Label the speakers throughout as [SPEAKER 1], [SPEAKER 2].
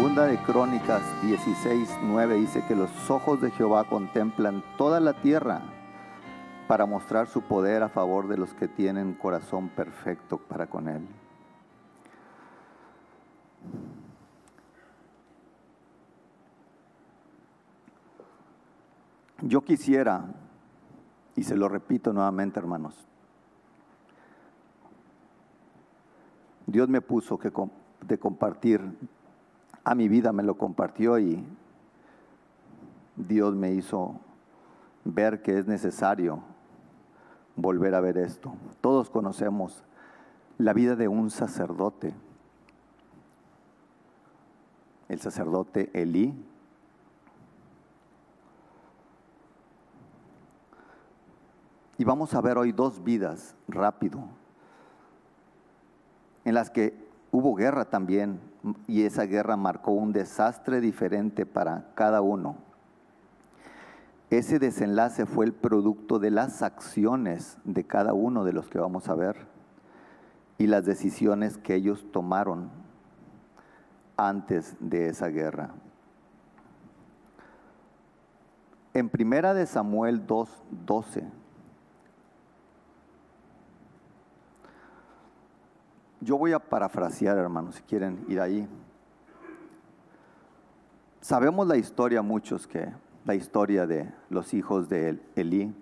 [SPEAKER 1] segunda de Crónicas 16, 9 dice que los ojos de Jehová contemplan toda la tierra para mostrar su poder a favor de los que tienen corazón perfecto para con Él. Yo quisiera, y se lo repito nuevamente hermanos, Dios me puso que de compartir a mi vida, me lo compartió y Dios me hizo ver que es necesario volver a ver esto. Todos conocemos la vida de un sacerdote, el sacerdote Elí. Y vamos a ver hoy dos vidas rápido, en las que hubo guerra también, y esa guerra marcó un desastre diferente para cada uno. Ese desenlace fue el producto de las acciones de cada uno de los que vamos a ver y las decisiones que ellos tomaron antes de esa guerra. En primera de Samuel 2:12 Yo voy a parafrasear, hermanos, si quieren ir ahí. Sabemos la historia muchos que la historia de los hijos de Elí,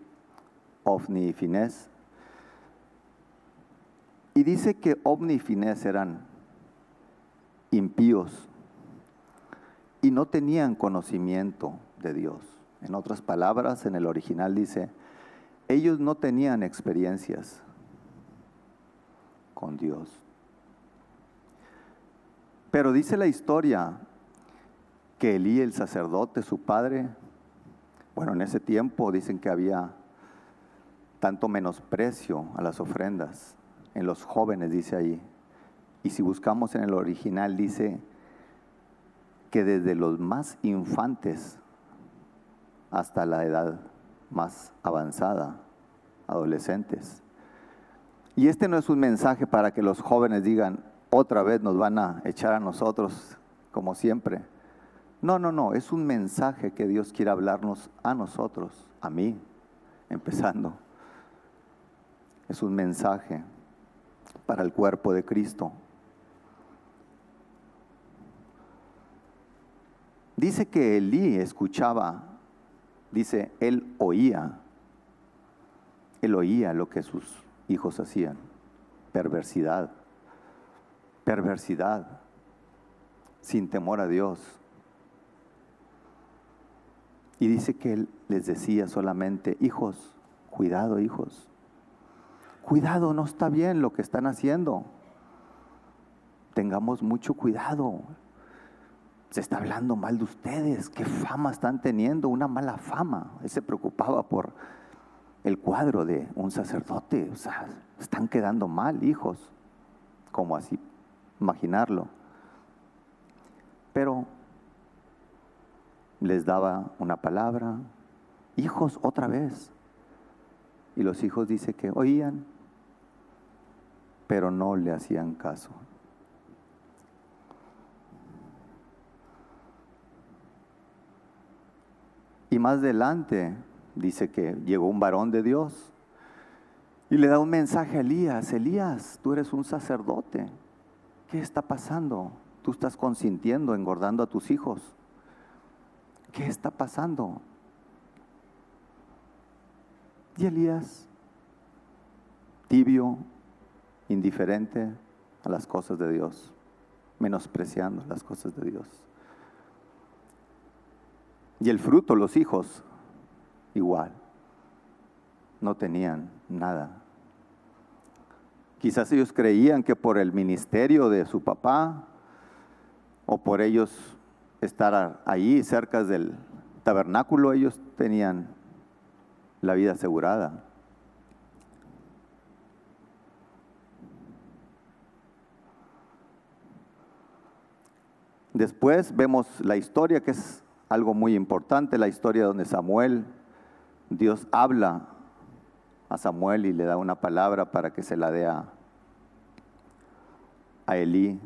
[SPEAKER 1] Ofni y Finés. Y dice que Ofni y Finés eran impíos y no tenían conocimiento de Dios. En otras palabras, en el original dice, ellos no tenían experiencias con Dios. Pero dice la historia que Elí, el sacerdote, su padre, bueno, en ese tiempo dicen que había tanto menosprecio a las ofrendas en los jóvenes, dice ahí. Y si buscamos en el original, dice que desde los más infantes hasta la edad más avanzada, adolescentes. Y este no es un mensaje para que los jóvenes digan, otra vez nos van a echar a nosotros como siempre. No, no, no, es un mensaje que Dios quiere hablarnos a nosotros, a mí, empezando. Es un mensaje para el cuerpo de Cristo. Dice que Elí escuchaba, dice, él oía, él oía lo que sus hijos hacían, perversidad perversidad, sin temor a Dios. Y dice que él les decía solamente, hijos, cuidado hijos, cuidado, no está bien lo que están haciendo. Tengamos mucho cuidado. Se está hablando mal de ustedes, qué fama están teniendo, una mala fama. Él se preocupaba por el cuadro de un sacerdote, o sea, están quedando mal, hijos, como así imaginarlo. Pero les daba una palabra, hijos otra vez. Y los hijos dice que oían, pero no le hacían caso. Y más adelante dice que llegó un varón de Dios y le da un mensaje a Elías, Elías, tú eres un sacerdote. ¿Qué está pasando? Tú estás consintiendo, engordando a tus hijos. ¿Qué está pasando? Y Elías, tibio, indiferente a las cosas de Dios, menospreciando las cosas de Dios. Y el fruto, los hijos, igual, no tenían nada Quizás ellos creían que por el ministerio de su papá o por ellos estar ahí cerca del tabernáculo, ellos tenían la vida asegurada. Después vemos la historia que es algo muy importante, la historia donde Samuel, Dios habla a Samuel y le da una palabra para que se la dé a, Elí.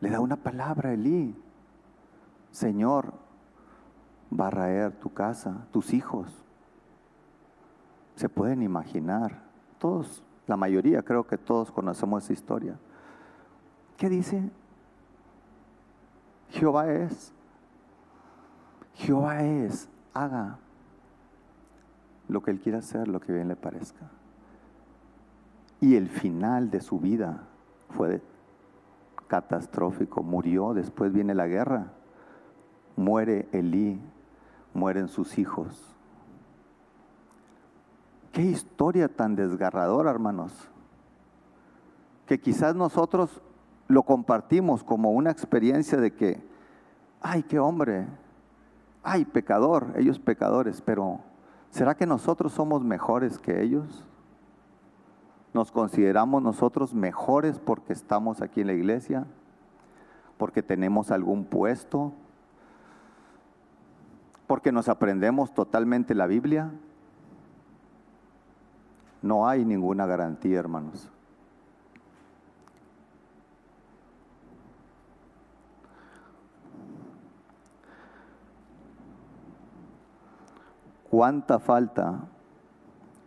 [SPEAKER 1] le da una palabra a Elí. Señor, va a raer tu casa, tus hijos. Se pueden imaginar, todos, la mayoría creo que todos conocemos esa historia. ¿Qué dice? Jehová es. Jehová es. Haga lo que Él quiera hacer, lo que bien le parezca. Y el final de su vida fue catastrófico. Murió, después viene la guerra. Muere Elí, mueren sus hijos. Qué historia tan desgarradora, hermanos. Que quizás nosotros lo compartimos como una experiencia de que, ay, qué hombre, ay, pecador, ellos pecadores, pero ¿será que nosotros somos mejores que ellos? ¿Nos consideramos nosotros mejores porque estamos aquí en la iglesia? ¿Porque tenemos algún puesto? ¿Porque nos aprendemos totalmente la Biblia? No hay ninguna garantía, hermanos. ¿Cuánta falta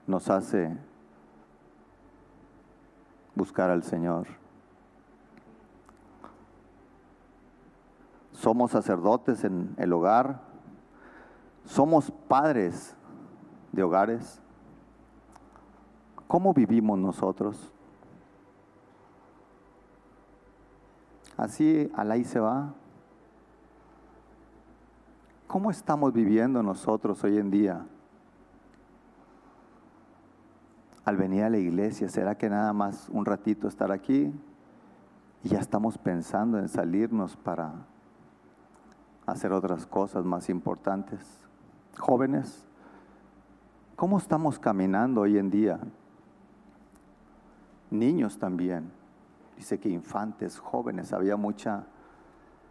[SPEAKER 1] nos hace buscar al Señor? Somos sacerdotes en el hogar, somos padres de hogares. ¿Cómo vivimos nosotros? Así al ahí se va. ¿Cómo estamos viviendo nosotros hoy en día? Al venir a la iglesia, ¿será que nada más un ratito estar aquí y ya estamos pensando en salirnos para hacer otras cosas más importantes? Jóvenes, ¿cómo estamos caminando hoy en día? Niños también. Dice que infantes, jóvenes, había mucha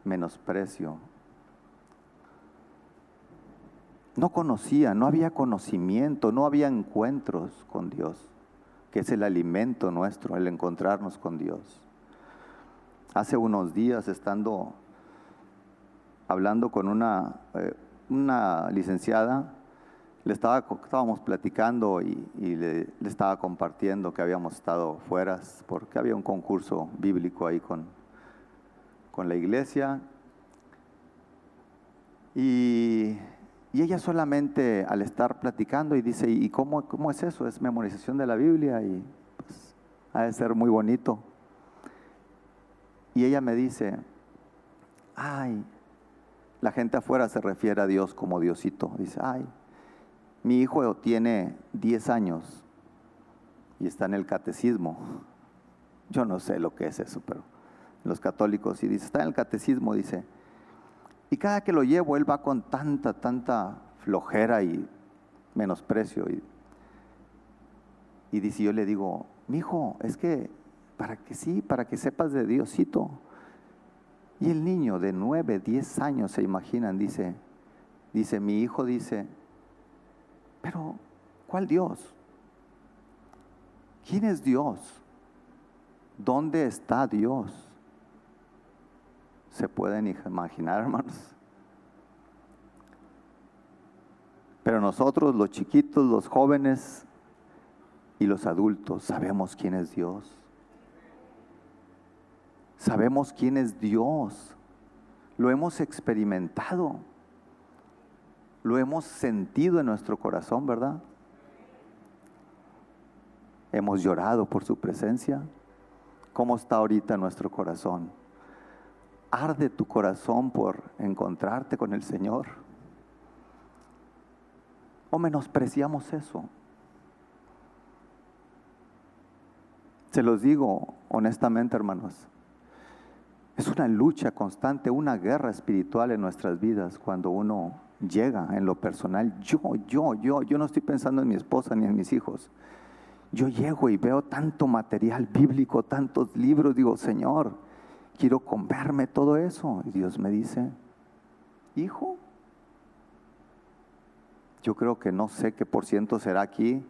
[SPEAKER 1] menosprecio no conocía, no había conocimiento, no había encuentros con Dios, que es el alimento nuestro, el encontrarnos con Dios. Hace unos días, estando hablando con una, eh, una licenciada, le estaba, estábamos platicando y, le, le, estaba compartiendo que habíamos estado fuera porque había un concurso bíblico ahí con, con la iglesia. Y y ella solamente al estar platicando y dice, ¿y cómo, cómo es eso? Es memorización de la Biblia y pues, ha de ser muy bonito. Y ella me dice, ay, la gente afuera se refiere a Dios como Diosito. Dice, ay, mi hijo tiene 10 años y está en el catecismo. Yo no sé lo que es eso, pero los católicos, y dice, está en el catecismo, dice, y cada que lo llevo, él va con tanta, tanta flojera y menosprecio. Y, y dice, yo le digo, mi hijo, es que para que sí, para que sepas de Diosito. Y el niño de nueve, diez años, se imaginan, dice, dice, mi hijo dice, pero ¿cuál Dios? ¿Quién es Dios? ¿Dónde está Dios? Se pueden imaginar, hermanos. Pero nosotros, los chiquitos, los jóvenes y los adultos, sabemos quién es Dios. Sabemos quién es Dios. Lo hemos experimentado. Lo hemos sentido en nuestro corazón, ¿verdad? Hemos llorado por su presencia. ¿Cómo está ahorita nuestro corazón? Arde tu corazón por encontrarte con el Señor? ¿O menospreciamos eso? Se los digo honestamente, hermanos. Es una lucha constante, una guerra espiritual en nuestras vidas cuando uno llega en lo personal. Yo, yo, yo, yo no estoy pensando en mi esposa ni en mis hijos. Yo llego y veo tanto material bíblico, tantos libros, digo, Señor, quiero comerme todo eso. Y Dios me dice, hijo, yo creo que no sé qué por ciento será aquí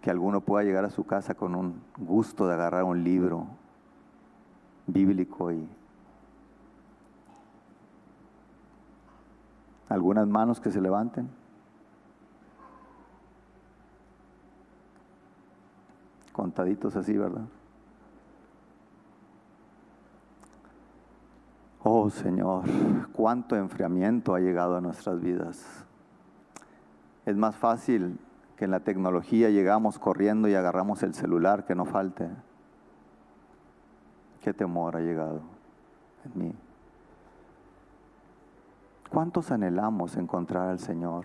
[SPEAKER 1] que alguno pueda llegar a su casa con un gusto de agarrar un libro bíblico y algunas manos que se levanten. Contaditos así, ¿verdad? Oh Señor, cuánto enfriamiento ha llegado a nuestras vidas. Es más fácil que en la tecnología llegamos corriendo y agarramos el celular, que no falte. Qué temor ha llegado en mí. ¿Cuántos anhelamos encontrar al Señor?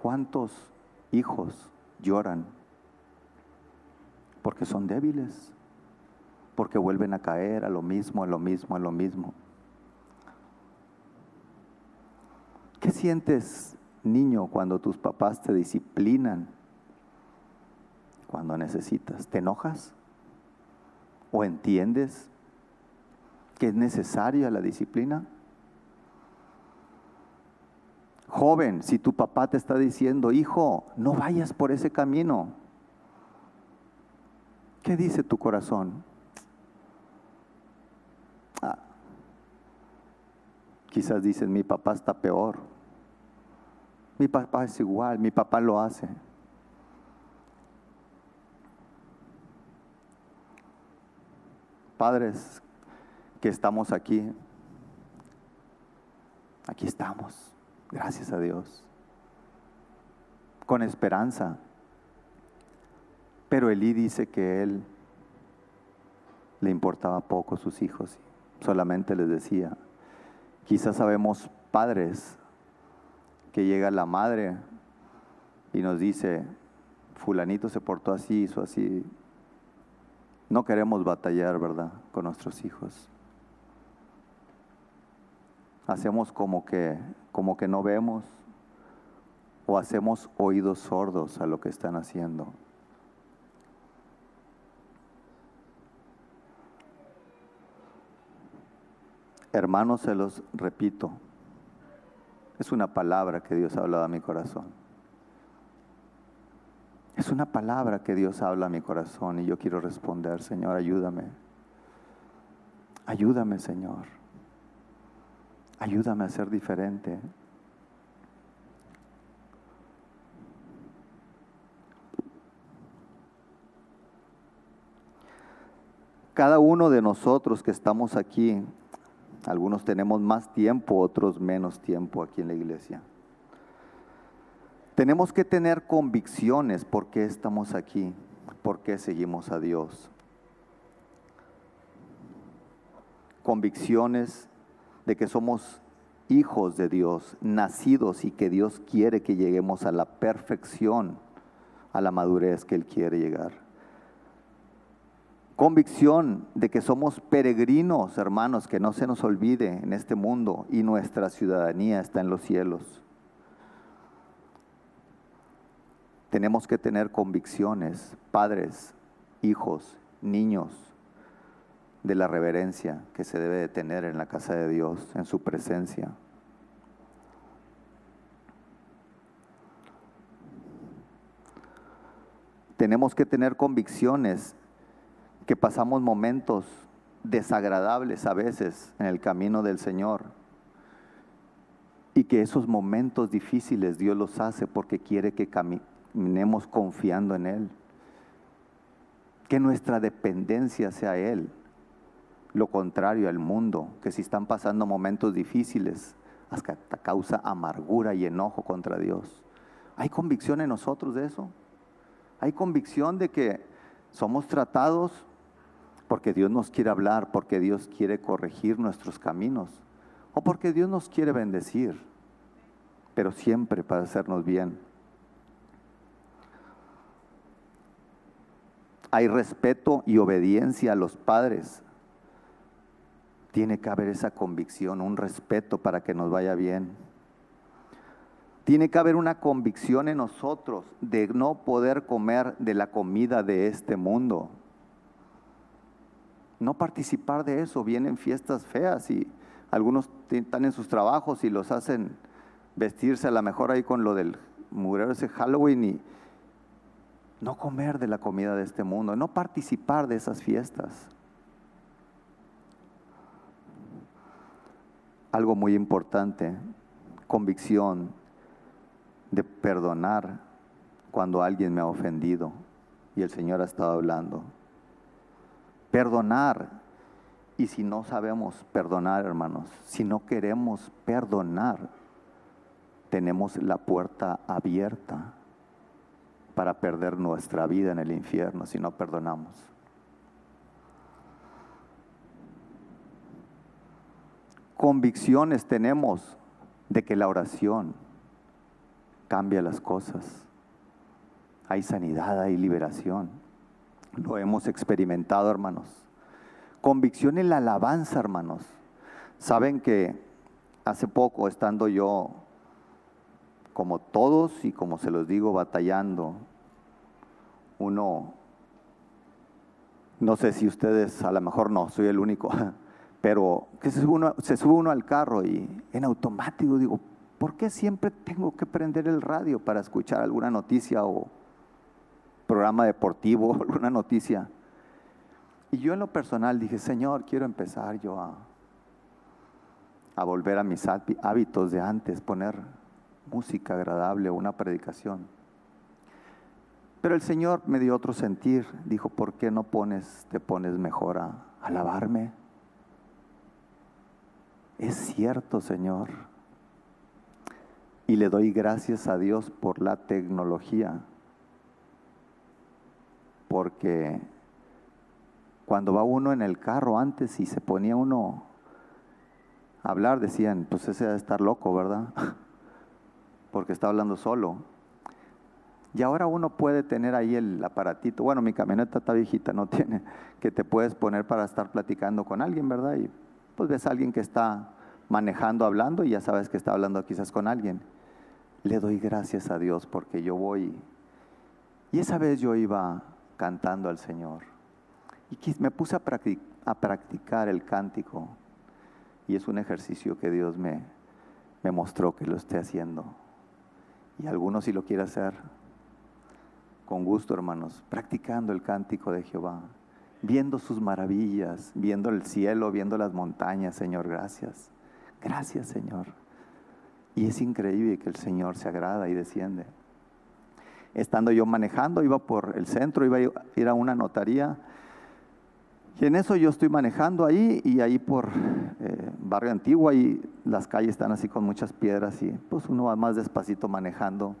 [SPEAKER 1] ¿Cuántos hijos lloran porque son débiles? Porque vuelven a caer a lo mismo, a lo mismo, a lo mismo. ¿Qué sientes, niño, cuando tus papás te disciplinan? Cuando necesitas. ¿Te enojas? ¿O entiendes que es necesaria la disciplina? Joven, si tu papá te está diciendo, hijo, no vayas por ese camino, ¿qué dice tu corazón? Quizás dicen, mi papá está peor. Mi papá es igual, mi papá lo hace. Padres que estamos aquí, aquí estamos, gracias a Dios, con esperanza. Pero Elí dice que él le importaba poco sus hijos solamente les decía, quizás sabemos padres que llega la madre y nos dice, fulanito se portó así, hizo así. No queremos batallar, ¿verdad?, con nuestros hijos. Hacemos como que, como que no vemos o hacemos oídos sordos a lo que están haciendo. Hermanos, se los repito, es una palabra que Dios ha hablado a mi corazón. Es una palabra que Dios habla a mi corazón y yo quiero responder, Señor, ayúdame. Ayúdame, Señor. Ayúdame a ser diferente. Cada uno de nosotros que estamos aquí algunos tenemos más tiempo, otros menos tiempo aquí en la iglesia. Tenemos que tener convicciones por qué estamos aquí, por qué seguimos a Dios. Convicciones de que somos hijos de Dios, nacidos y que Dios quiere que lleguemos a la perfección, a la madurez que Él quiere llegar convicción de que somos peregrinos, hermanos, que no se nos olvide en este mundo y nuestra ciudadanía está en los cielos. Tenemos que tener convicciones, padres, hijos, niños, de la reverencia que se debe de tener en la casa de Dios, en su presencia. Tenemos que tener convicciones que pasamos momentos desagradables a veces en el camino del Señor y que esos momentos difíciles Dios los hace porque quiere que caminemos confiando en Él. Que nuestra dependencia sea Él. Lo contrario al mundo, que si están pasando momentos difíciles, hasta causa amargura y enojo contra Dios. ¿Hay convicción en nosotros de eso? ¿Hay convicción de que somos tratados porque Dios nos quiere hablar, porque Dios quiere corregir nuestros caminos, o porque Dios nos quiere bendecir, pero siempre para hacernos bien. Hay respeto y obediencia a los padres. Tiene que haber esa convicción, un respeto para que nos vaya bien. Tiene que haber una convicción en nosotros de no poder comer de la comida de este mundo no participar de eso. Vienen fiestas feas y algunos están en sus trabajos y los hacen vestirse a lo mejor ahí con lo del murero ese Halloween y, no comer de la comida de este mundo, no participar de esas fiestas. Algo muy importante, convicción de perdonar cuando alguien me ha ofendido y el Señor ha estado hablando. Perdonar. Y si no sabemos perdonar, hermanos, si no queremos perdonar, tenemos la puerta abierta para perder nuestra vida en el infierno si no perdonamos. Convicciones tenemos de que la oración cambia las cosas. Hay sanidad, hay liberación. Lo hemos experimentado, hermanos. Convicción en la alabanza, hermanos. Saben que hace poco, estando yo, como todos y como se los digo, batallando, uno, no sé si ustedes, a lo mejor no, soy el único, pero que se sube uno, se sube uno al carro y en automático digo, ¿por qué siempre tengo que prender el radio para escuchar alguna noticia o programa deportivo, alguna noticia. Y yo en lo personal dije, Señor, quiero empezar yo a, a volver a mis hábitos de antes, poner música agradable una predicación. Pero el Señor me dio otro sentir, dijo, ¿por qué no pones, te pones mejor a alabarme? Es cierto, Señor. Y le doy gracias a Dios por la tecnología porque cuando va uno en el carro antes y se ponía uno a hablar, decían, pues ese debe estar loco, ¿verdad? porque está hablando solo. Y ahora uno puede tener ahí el aparatito. Bueno, mi camioneta está viejita, no tiene, que te puedes poner para estar platicando con alguien, ¿verdad? Y pues ves a alguien que está manejando, hablando, y ya sabes que está hablando quizás con alguien. Le doy gracias a Dios porque yo voy. Y esa vez yo iba cantando al Señor. Y me puse a, practicar el cántico. Y es un ejercicio que Dios me, mostró que lo esté haciendo. Y algunos si lo quiere hacer, con gusto hermanos, practicando el cántico de Jehová, viendo sus maravillas, viendo el cielo, viendo las montañas, Señor, gracias. Gracias, Señor. Y es increíble que el Señor se agrada y desciende estando yo manejando, iba por el centro, iba a ir a una notaría. Y en eso yo estoy manejando ahí y ahí por eh, Barrio Antiguo, ahí las calles están así con muchas piedras y pues uno va más despacito manejando.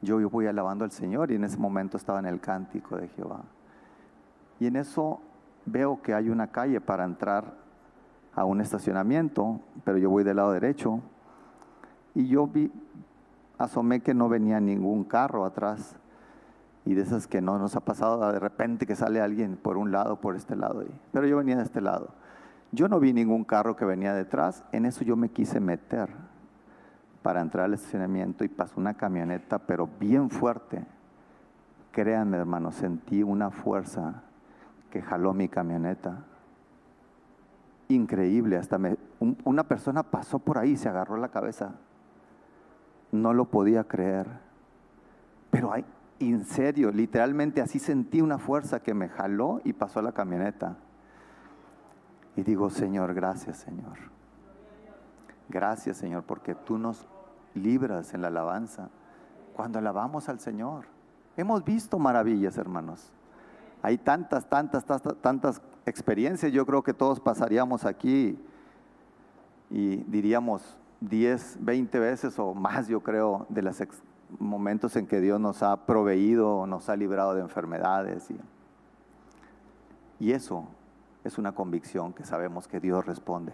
[SPEAKER 1] Yo, yo voy alabando al Señor y en ese momento estaba en el cántico de Jehová. Y en eso veo que hay una calle para entrar a un estacionamiento, pero yo voy del lado derecho. Y yo vi, asomé que no venía ningún carro atrás. Y de esas que no nos ha pasado de repente que sale alguien por un lado, por este lado. Pero yo venía de este lado. Yo no vi ningún carro que venía detrás. En eso yo me quise meter para entrar al estacionamiento y pasó una camioneta, pero bien fuerte. Créanme, hermano, sentí una fuerza que jaló mi camioneta. Increíble, hasta me, una persona pasó por ahí se agarró la cabeza no lo podía creer. Pero hay, en serio, literalmente así sentí una fuerza que me jaló y pasó a la camioneta. Y digo, Señor, gracias, Señor. Gracias, Señor, porque tú nos libras en la alabanza cuando alabamos al Señor. Hemos visto maravillas, hermanos. Hay tantas, tantas, tantas, tantas experiencias. Yo creo que todos pasaríamos aquí y diríamos, 10, 20 veces o más, yo creo, de los momentos en que Dios nos ha proveído, nos ha librado de enfermedades. Y, y eso es una convicción que sabemos que Dios responde.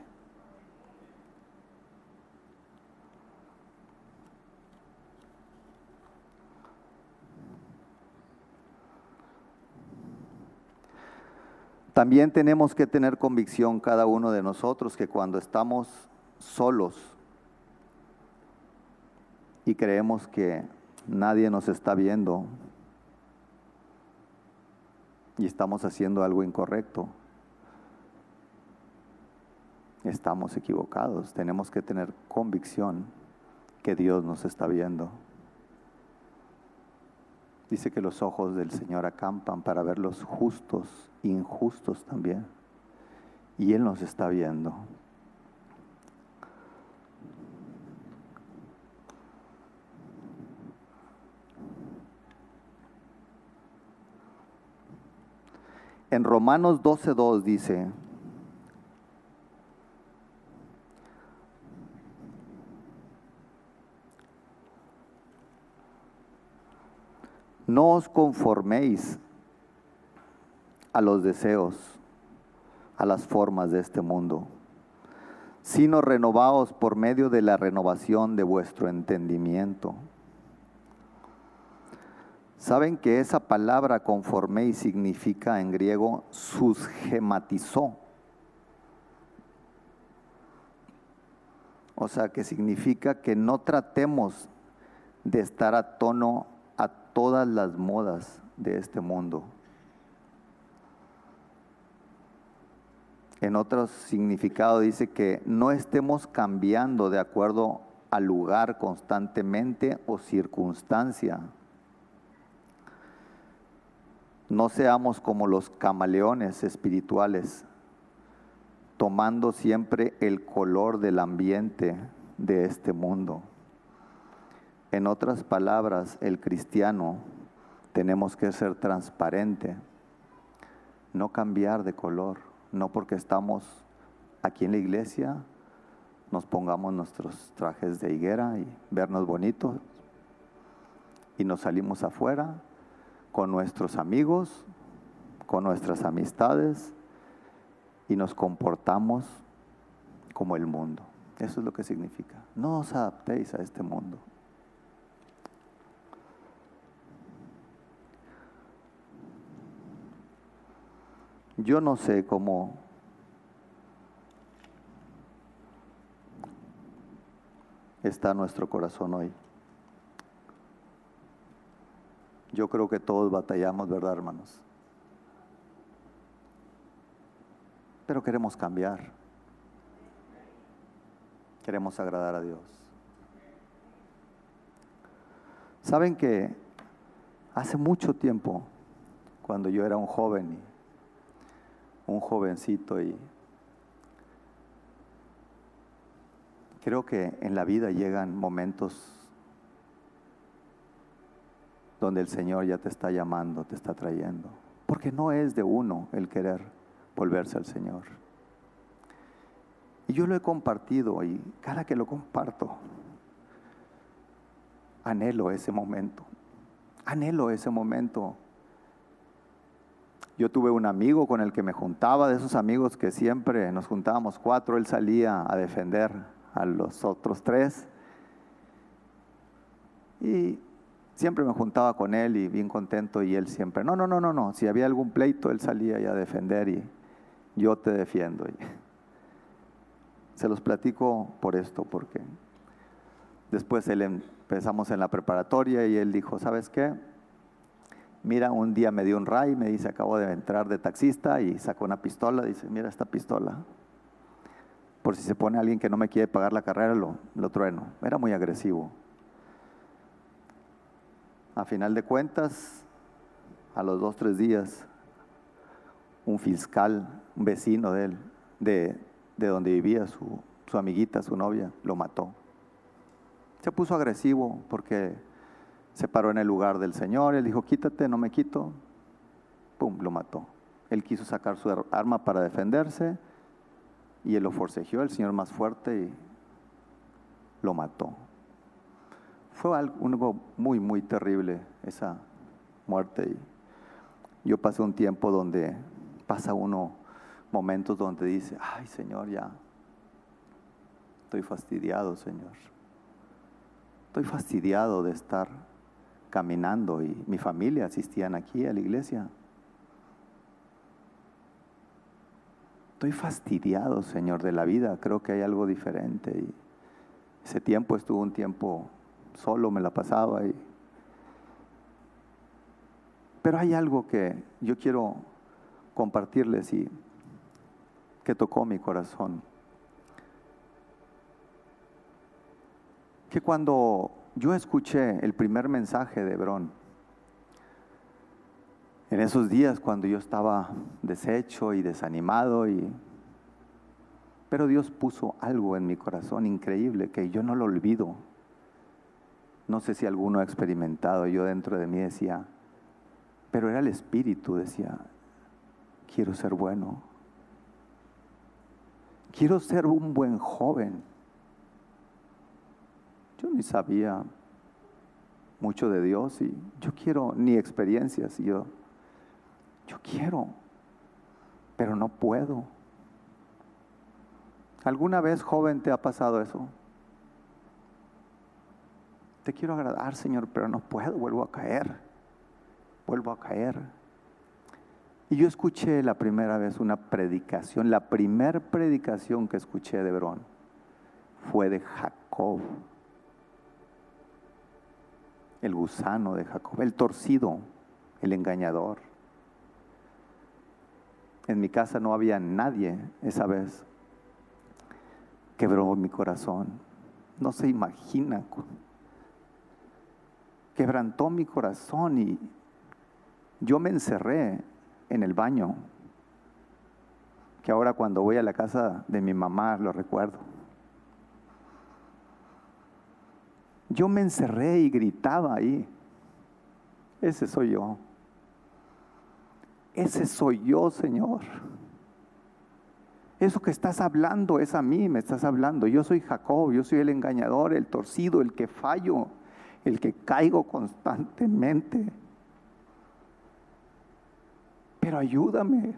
[SPEAKER 1] También tenemos que tener convicción cada uno de nosotros que cuando estamos solos y creemos que nadie nos está viendo y estamos haciendo algo incorrecto, estamos equivocados. Tenemos que tener convicción que Dios nos está viendo. Dice que los ojos del Señor acampan para ver los justos, injustos también. Y Él nos está viendo. En Romanos 12.2 dice, no os conforméis a los deseos, a las formas de este mundo, sino renovaos por medio de la renovación de vuestro entendimiento Saben que esa palabra conforme significa en griego susgematizó. O sea, que significa que no tratemos de estar a tono a todas las modas de este mundo. En otro significado dice que no estemos cambiando de acuerdo al lugar constantemente o circunstancia no seamos como los camaleones espirituales, tomando siempre el color del ambiente de este mundo. En otras palabras, el cristiano tenemos que ser transparente, no cambiar de color, no porque estamos aquí en la iglesia nos pongamos nuestros trajes de higuera y vernos bonitos y nos salimos afuera con nuestros amigos, con nuestras amistades y nos comportamos como el mundo. Eso es lo que significa. No os adaptéis a este mundo. Yo no sé cómo está nuestro corazón hoy. Yo creo que todos batallamos, ¿verdad, hermanos? Pero queremos cambiar. Queremos agradar a Dios. Saben que hace mucho tiempo, cuando yo era un joven, un jovencito, y creo que en la vida llegan momentos donde el Señor ya te está llamando, te está trayendo. Porque no es de uno el querer volverse al Señor. Y yo lo he compartido y cada que lo comparto, anhelo ese momento. Anhelo ese momento. Yo tuve un amigo con el que me juntaba, de esos amigos que siempre nos juntábamos cuatro, él salía a defender a los otros tres. Y siempre me juntaba con él y bien contento y él siempre, no, no, no, no, no, si había algún pleito él salía a defender y yo te defiendo. se los platico por esto, porque después él empezamos en la preparatoria y él dijo, ¿sabes qué? Mira, un día me dio un ray, me dice, acabo de entrar de taxista y sacó una pistola, dice, mira esta pistola. Por si se pone alguien que no me quiere pagar la carrera, lo, lo trueno. Era muy agresivo. A final de cuentas, a los dos, tres días, un fiscal, un vecino de él, de, donde vivía su, su amiguita, su novia, lo mató. Se puso agresivo porque se paró en el lugar del Señor, él dijo, quítate, no me quito, pum, lo mató. Él quiso sacar su arma para defenderse y él lo forcejeó, el Señor más fuerte, y lo mató. Fue algo muy, muy terrible esa muerte. Y yo pasé un tiempo donde pasa uno momentos donde dice, ay Señor, ya estoy fastidiado, Señor. Estoy fastidiado de estar caminando y mi familia asistían aquí a la iglesia. Estoy fastidiado, Señor, de la vida. Creo que hay algo diferente. Y ese tiempo estuvo un tiempo solo me la pasaba ahí. Pero hay algo que yo quiero compartirles y que tocó mi corazón. Que cuando yo escuché el primer mensaje de Hebrón, En esos días cuando yo estaba deshecho y desanimado y pero Dios puso algo en mi corazón increíble que yo no lo olvido. No sé si alguno ha experimentado, yo dentro de mí decía, pero era el espíritu, decía, quiero ser bueno. Quiero ser un buen joven. Yo ni sabía mucho de Dios y yo quiero ni experiencias. Y yo, yo quiero, pero no puedo. ¿Alguna vez, joven, te ha pasado eso? Te quiero agradar, Señor, pero no puedo, vuelvo a caer. Vuelvo a caer. Y yo escuché la primera vez una predicación, la primera predicación que escuché de Verón fue de Jacob, el gusano de Jacob, el torcido, el engañador. En mi casa no había nadie esa vez quebró mi corazón. No se imagina. Quebrantó mi corazón y yo me encerré en el baño, que ahora cuando voy a la casa de mi mamá lo recuerdo. Yo me encerré y gritaba ahí. Ese soy yo. Ese soy yo, Señor. Eso que estás hablando es a mí, me estás hablando. Yo soy Jacob, yo soy el engañador, el torcido, el que fallo, el que caigo constantemente. Pero ayúdame.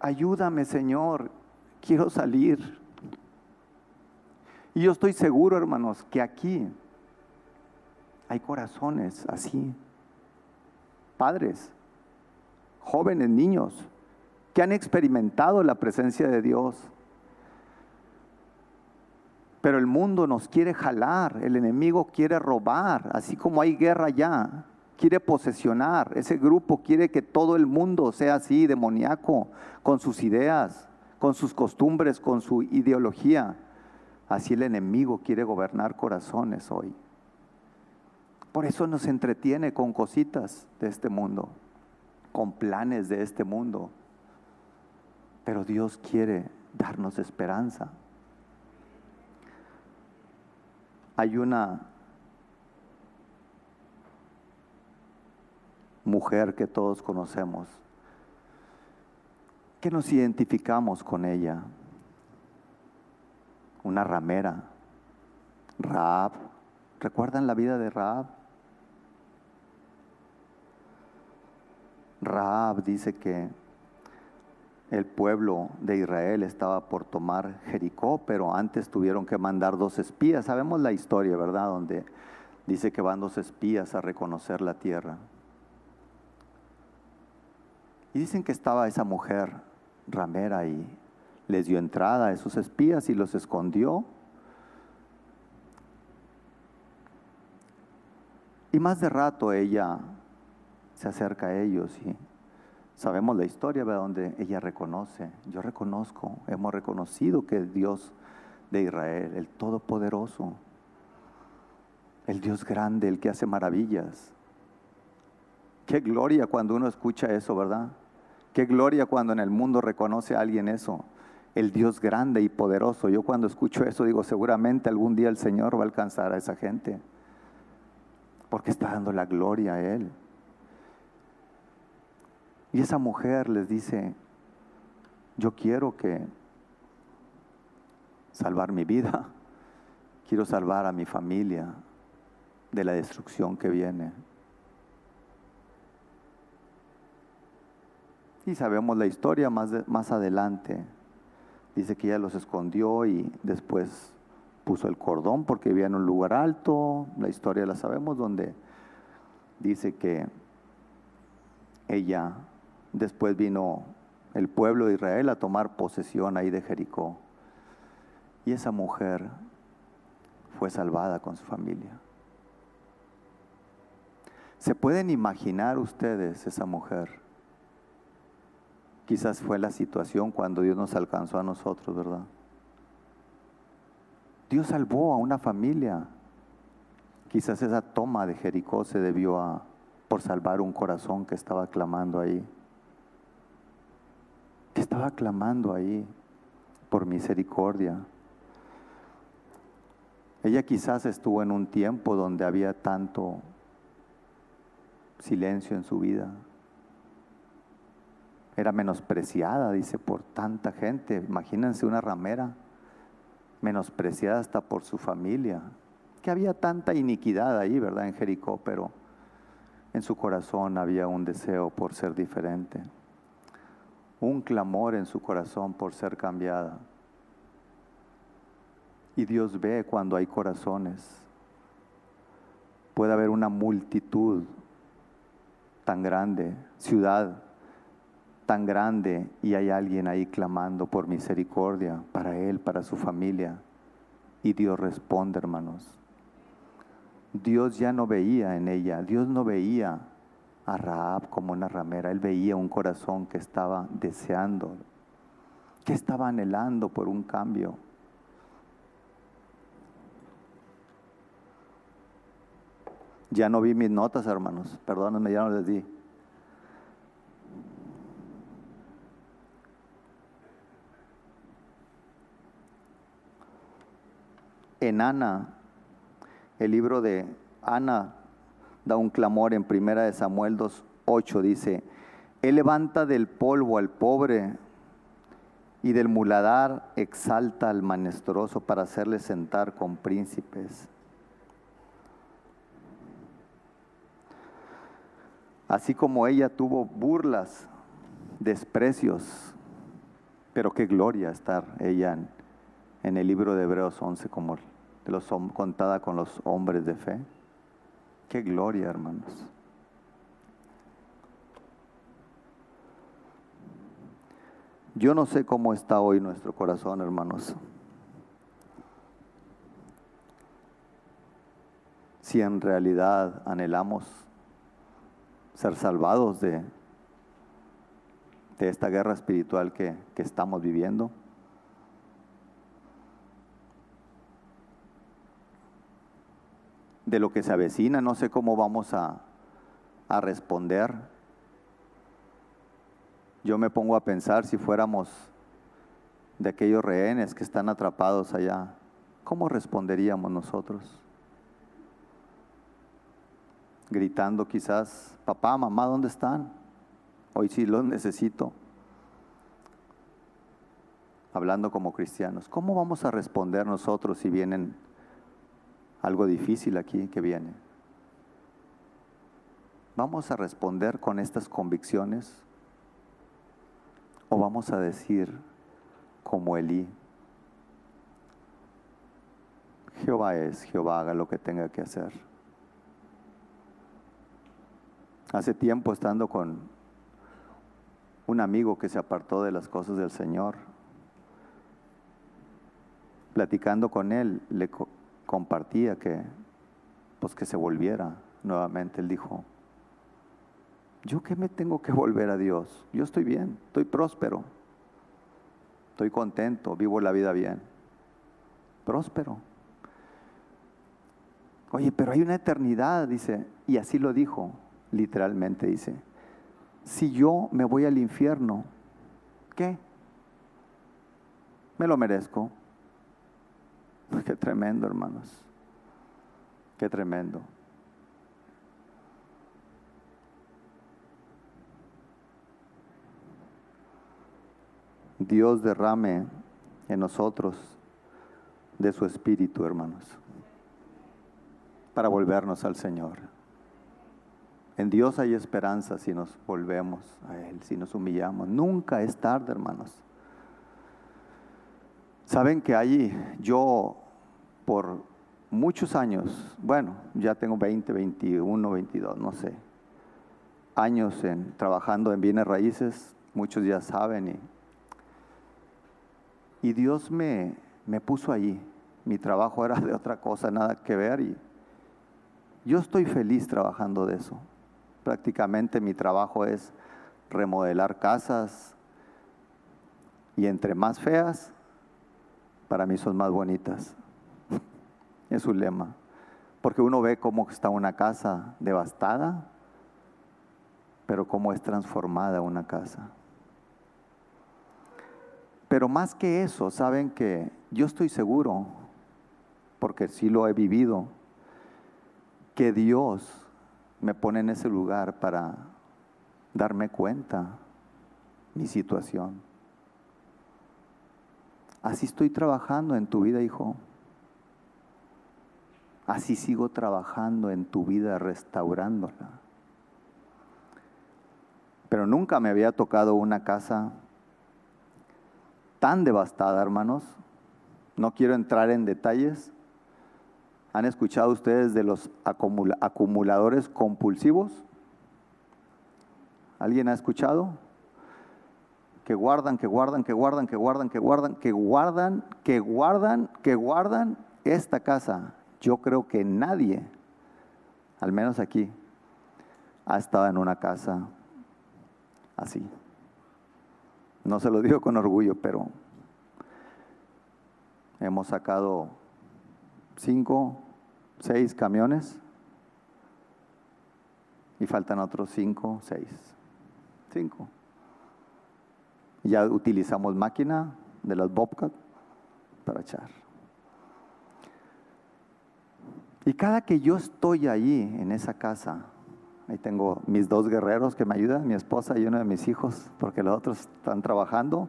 [SPEAKER 1] Ayúdame, Señor. Quiero salir. Y yo estoy seguro, hermanos, que aquí hay corazones así. Padres, jóvenes, niños que han experimentado la presencia de Dios. Pero el mundo nos quiere jalar, el enemigo quiere robar, así como hay guerra ya, quiere posesionar. Ese grupo quiere que todo el mundo sea así, demoníaco, con sus ideas, con sus costumbres, con su ideología. Así el enemigo quiere gobernar corazones hoy. Por eso nos entretiene con cositas de este mundo, con planes de este mundo. Pero Dios quiere darnos esperanza. Hay una mujer que todos conocemos, que nos identificamos con ella, una ramera, Raab. ¿Recuerdan la vida de Raab? Raab dice que el pueblo de Israel estaba por tomar Jericó, pero antes tuvieron que mandar dos espías. Sabemos la historia, ¿verdad? Donde dice que van dos espías a reconocer la tierra. Y dicen que estaba esa mujer ramera y les dio entrada a esos espías y los escondió. Y más de rato ella se acerca a ellos y Sabemos la historia de donde ella reconoce, yo reconozco, hemos reconocido que el Dios de Israel, el Todopoderoso, el Dios grande, el que hace maravillas. Qué gloria cuando uno escucha eso, ¿verdad? Qué gloria cuando en el mundo reconoce a alguien eso, el Dios grande y poderoso. Yo cuando escucho eso digo, seguramente algún día el Señor va a alcanzar a esa gente, porque está dando la gloria a Él. Y esa mujer les dice, yo quiero que salvar mi vida, quiero salvar a mi familia de la destrucción que viene. Y sabemos la historia más, más adelante. Dice que ella los escondió y después puso el cordón porque vivía en un lugar alto. La historia la sabemos donde dice que ella Después vino el pueblo de Israel a tomar posesión ahí de Jericó. Y esa mujer fue salvada con su familia. ¿Se pueden imaginar ustedes esa mujer? Quizás fue la situación cuando Dios nos alcanzó a nosotros, ¿verdad? Dios salvó a una familia. Quizás esa toma de Jericó se debió a por salvar un corazón que estaba clamando ahí. Estaba clamando ahí por misericordia. Ella quizás estuvo en un tiempo donde había tanto silencio en su vida. Era menospreciada, dice, por tanta gente. Imagínense una ramera menospreciada hasta por su familia. Que había tanta iniquidad ahí, ¿verdad? En Jericó, pero en su corazón había un deseo por ser diferente. Un clamor en su corazón por ser cambiada. Y Dios ve cuando hay corazones. Puede haber una multitud tan grande, ciudad tan grande, y hay alguien ahí clamando por misericordia para él, para su familia. Y Dios responde, hermanos. Dios ya no veía en ella, Dios no veía a Raab como una ramera, él veía un corazón que estaba deseando, que estaba anhelando por un cambio. Ya no vi mis notas, hermanos. Perdónenme, ya no les di. En Ana, el libro de Ana da un clamor en primera de Samuel 2.8, dice, Él levanta del polvo al pobre y del muladar exalta al manestroso para hacerle sentar con príncipes. Así como ella tuvo burlas, desprecios, pero qué gloria estar ella en, el libro de Hebreos 11 como de los, contada con los hombres de fe. Qué gloria, hermanos. Yo no sé cómo está hoy nuestro corazón, hermanos. Si en realidad anhelamos ser salvados de, de esta guerra espiritual que, que estamos viviendo. De lo que se avecina, no sé cómo vamos a, a responder. Yo me pongo a pensar si fuéramos de aquellos rehenes que están atrapados allá, ¿cómo responderíamos nosotros? gritando quizás, papá, mamá, ¿dónde están? Hoy sí los necesito. Hablando como cristianos, ¿cómo vamos a responder nosotros si vienen algo difícil aquí que viene? ¿Vamos a responder con estas convicciones? ¿O vamos a decir como Elí? Jehová es, Jehová haga lo que tenga que hacer. Hace tiempo estando con un amigo que se apartó de las cosas del Señor, platicando con él, le compartía que pues que se volviera nuevamente. Él dijo, ¿yo qué me tengo que volver a Dios? Yo estoy bien, estoy próspero, estoy contento, vivo la vida bien, próspero. Oye, pero hay una eternidad, dice, y así lo dijo literalmente dice, si yo me voy al infierno, ¿qué? Me lo merezco. Qué tremendo, hermanos. Qué tremendo. Dios derrame en nosotros de su espíritu, hermanos, para volvernos al Señor. En Dios hay esperanza si nos volvemos a Él, si nos humillamos. Nunca es tarde, hermanos. Saben que allí yo por muchos años, bueno, ya tengo 20, 21, 22, no sé, años en, trabajando en bienes raíces, muchos ya saben, y, y Dios me, me puso allí. Mi trabajo era de otra cosa, nada que ver, y yo estoy feliz trabajando de eso. Prácticamente mi trabajo es remodelar casas y entre más feas, para mí son más bonitas. Es un lema. Porque uno ve cómo está una casa devastada pero cómo es transformada una casa. Pero más que eso, saben que yo estoy seguro, porque sí lo he vivido, que Dios me pone en ese lugar para darme cuenta mi situación. Así estoy trabajando en tu vida, hijo. Así sigo trabajando en tu vida, restaurándola. Pero nunca me había tocado una casa tan devastada, hermanos. No quiero entrar en detalles. ¿Han escuchado ustedes de los acumuladores compulsivos? ¿Alguien ha escuchado? Que guardan, que guardan, que guardan, que guardan, que guardan, que guardan, que guardan, que guardan esta casa. Yo creo que nadie, al menos aquí, ha estado en una casa así. No se lo digo con orgullo, pero hemos sacado cinco, seis camiones y faltan otros cinco, seis. Cinco. Ya utilizamos máquina de las Bobcat para echar. Y cada que yo estoy ahí en esa casa, Ahí tengo mis dos guerreros que me ayudan, mi esposa y uno de mis hijos, porque los otros están trabajando.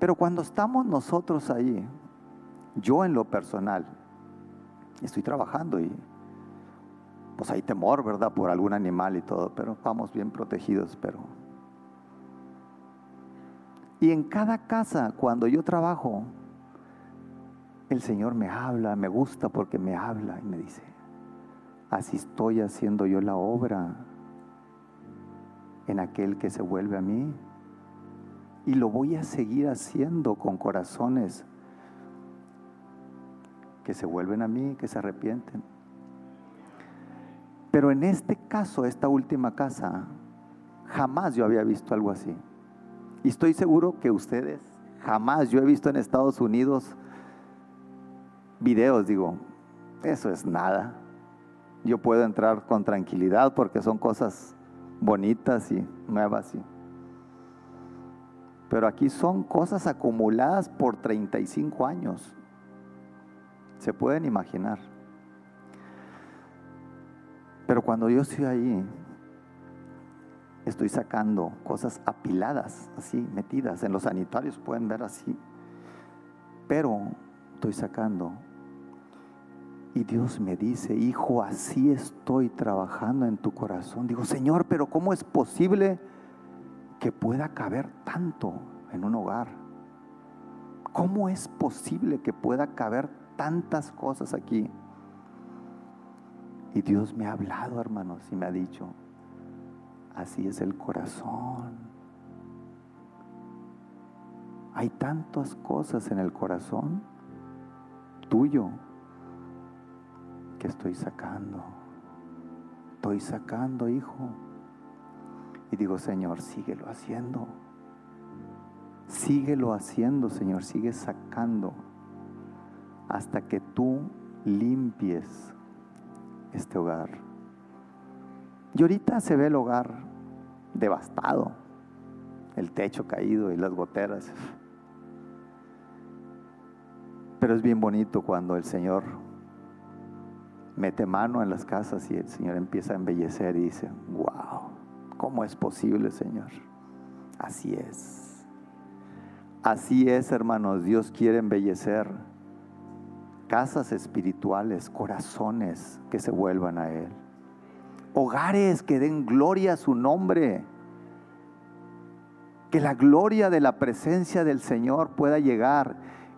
[SPEAKER 1] Pero cuando estamos nosotros ahí, yo en lo personal, estoy trabajando y pues hay temor, ¿verdad? Por algún animal y todo, pero vamos bien protegidos, pero... Y en cada casa, cuando yo trabajo, el Señor me habla, me gusta porque me habla y me dice, así estoy haciendo yo la obra en aquel que se vuelve a mí. Y lo voy a seguir haciendo con corazones que se vuelven a mí, que se arrepienten. Pero en este caso, esta última casa, jamás yo había visto algo así. Y estoy seguro que ustedes, jamás yo he visto en Estados Unidos videos, digo, eso es nada yo puedo entrar con tranquilidad porque son cosas bonitas y nuevas. Pero aquí son cosas acumuladas por 35 años. Se pueden imaginar. Pero cuando yo estoy ahí, estoy sacando cosas apiladas, así, metidas. En los sanitarios pueden ver así. Pero estoy sacando y Dios me dice, hijo, así estoy trabajando en tu corazón. Digo, Señor, pero ¿cómo es posible que pueda caber tanto en un hogar? ¿Cómo es posible que pueda caber tantas cosas aquí? Y Dios me ha hablado, hermanos, y me ha dicho, así es el corazón. Hay tantas cosas en el corazón tuyo que estoy sacando. Estoy sacando, hijo. Y digo, Señor, síguelo haciendo. Síguelo haciendo, Señor. Sigue sacando hasta que tú limpies este hogar. Y ahorita se ve el hogar devastado, el techo caído y las goteras. Pero es bien bonito cuando el Señor mete mano en las casas y el Señor empieza a embellecer y dice, wow, ¿cómo es posible, Señor? Así es. Así es, hermanos, Dios quiere embellecer casas espirituales, corazones que se vuelvan a Él. Hogares que den gloria a su nombre. Que la gloria de la presencia del Señor pueda llegar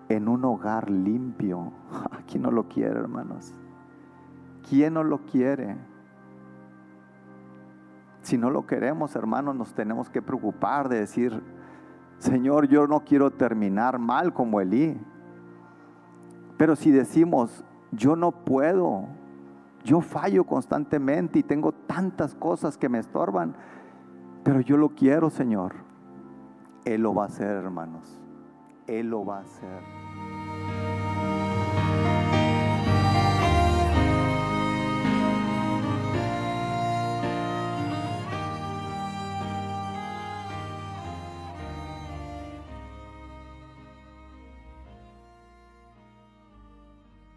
[SPEAKER 1] en un hogar limpio. Aquí no lo quiere, hermanos. ¿Quién no lo quiere? Si no lo queremos, hermanos, nos tenemos que preocupar de decir, Señor, yo no quiero terminar mal como Elí. Pero si decimos, yo no puedo, yo fallo constantemente y tengo tantas cosas que me estorban, pero yo lo quiero, Señor. Él lo va a hacer, hermanos. Él lo va a hacer.